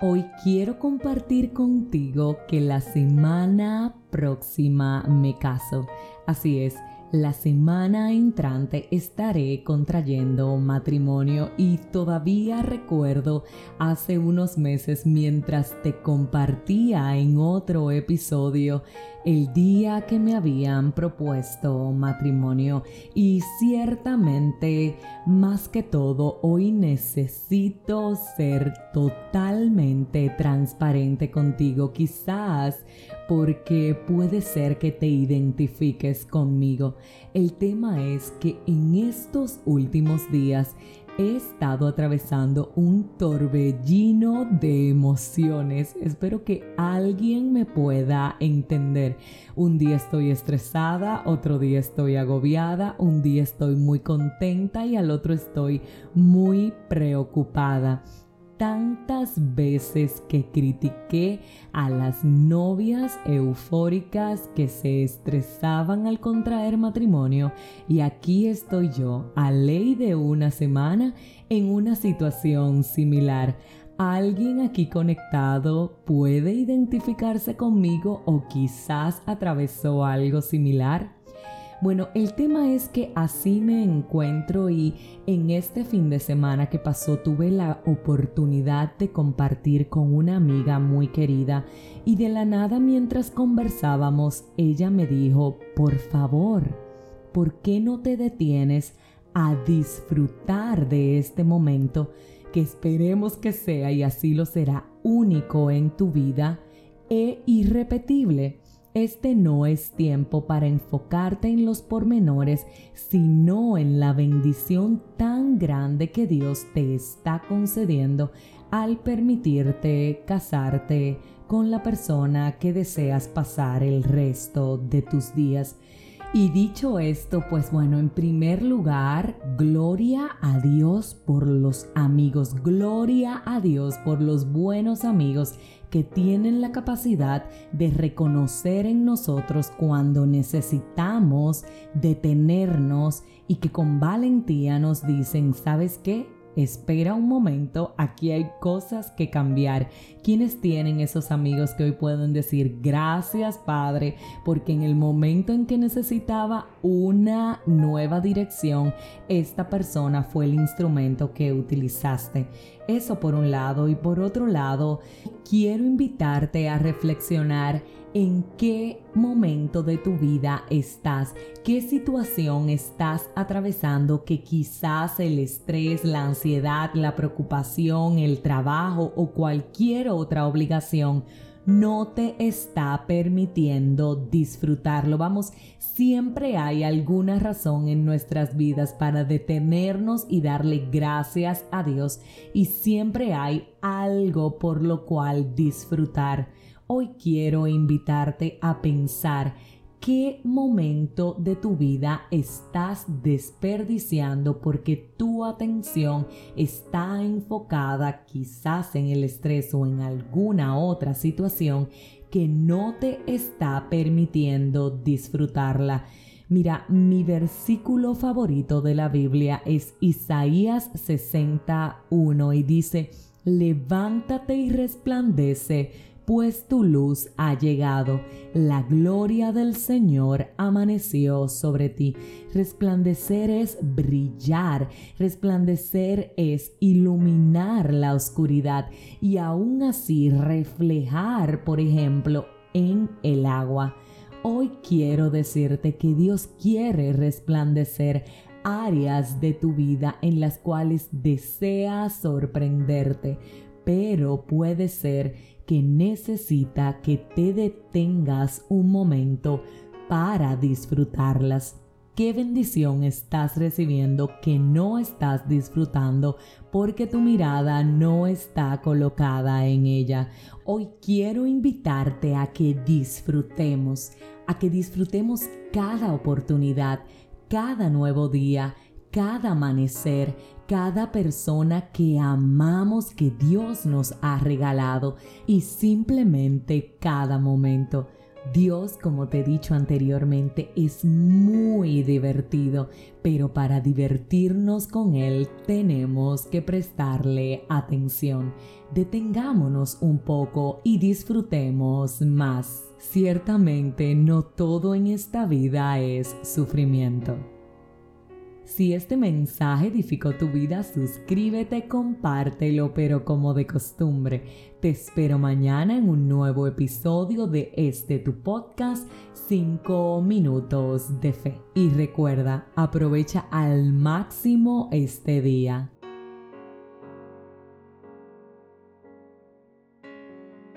Hoy quiero compartir contigo que la semana próxima me caso. Así es, la semana entrante estaré contrayendo matrimonio y todavía recuerdo hace unos meses mientras te compartía en otro episodio el día que me habían propuesto matrimonio y ciertamente más que todo hoy necesito ser totalmente transparente contigo quizás porque puede ser que te identifiques conmigo. El tema es que en estos últimos días he estado atravesando un torbellino de emociones. Espero que alguien me pueda entender. Un día estoy estresada, otro día estoy agobiada, un día estoy muy contenta y al otro estoy muy preocupada tantas veces que critiqué a las novias eufóricas que se estresaban al contraer matrimonio y aquí estoy yo, a ley de una semana, en una situación similar. ¿Alguien aquí conectado puede identificarse conmigo o quizás atravesó algo similar? Bueno, el tema es que así me encuentro y en este fin de semana que pasó tuve la oportunidad de compartir con una amiga muy querida y de la nada mientras conversábamos ella me dijo, por favor, ¿por qué no te detienes a disfrutar de este momento que esperemos que sea y así lo será único en tu vida e irrepetible? Este no es tiempo para enfocarte en los pormenores, sino en la bendición tan grande que Dios te está concediendo al permitirte casarte con la persona que deseas pasar el resto de tus días. Y dicho esto, pues bueno, en primer lugar, gloria a Dios por los amigos, gloria a Dios por los buenos amigos que tienen la capacidad de reconocer en nosotros cuando necesitamos detenernos y que con valentía nos dicen, ¿sabes qué? Espera un momento, aquí hay cosas que cambiar. ¿Quiénes tienen esos amigos que hoy pueden decir gracias Padre? Porque en el momento en que necesitaba una nueva dirección, esta persona fue el instrumento que utilizaste. Eso por un lado y por otro lado, quiero invitarte a reflexionar en qué momento de tu vida estás, qué situación estás atravesando que quizás el estrés, la ansiedad, la preocupación, el trabajo o cualquier otra obligación no te está permitiendo disfrutarlo. Vamos, siempre hay alguna razón en nuestras vidas para detenernos y darle gracias a Dios y siempre hay algo por lo cual disfrutar. Hoy quiero invitarte a pensar qué momento de tu vida estás desperdiciando porque tu atención está enfocada quizás en el estrés o en alguna otra situación que no te está permitiendo disfrutarla. Mira, mi versículo favorito de la Biblia es Isaías 61 y dice, levántate y resplandece pues tu luz ha llegado, la gloria del Señor amaneció sobre ti. Resplandecer es brillar, resplandecer es iluminar la oscuridad y aún así reflejar, por ejemplo, en el agua. Hoy quiero decirte que Dios quiere resplandecer áreas de tu vida en las cuales desea sorprenderte, pero puede ser que necesita que te detengas un momento para disfrutarlas. ¿Qué bendición estás recibiendo que no estás disfrutando porque tu mirada no está colocada en ella? Hoy quiero invitarte a que disfrutemos, a que disfrutemos cada oportunidad, cada nuevo día, cada amanecer, cada persona que amamos que Dios nos ha regalado y simplemente cada momento. Dios, como te he dicho anteriormente, es muy divertido, pero para divertirnos con Él tenemos que prestarle atención. Detengámonos un poco y disfrutemos más. Ciertamente no todo en esta vida es sufrimiento. Si este mensaje edificó tu vida, suscríbete, compártelo, pero como de costumbre, te espero mañana en un nuevo episodio de este tu podcast 5 minutos de fe. Y recuerda, aprovecha al máximo este día.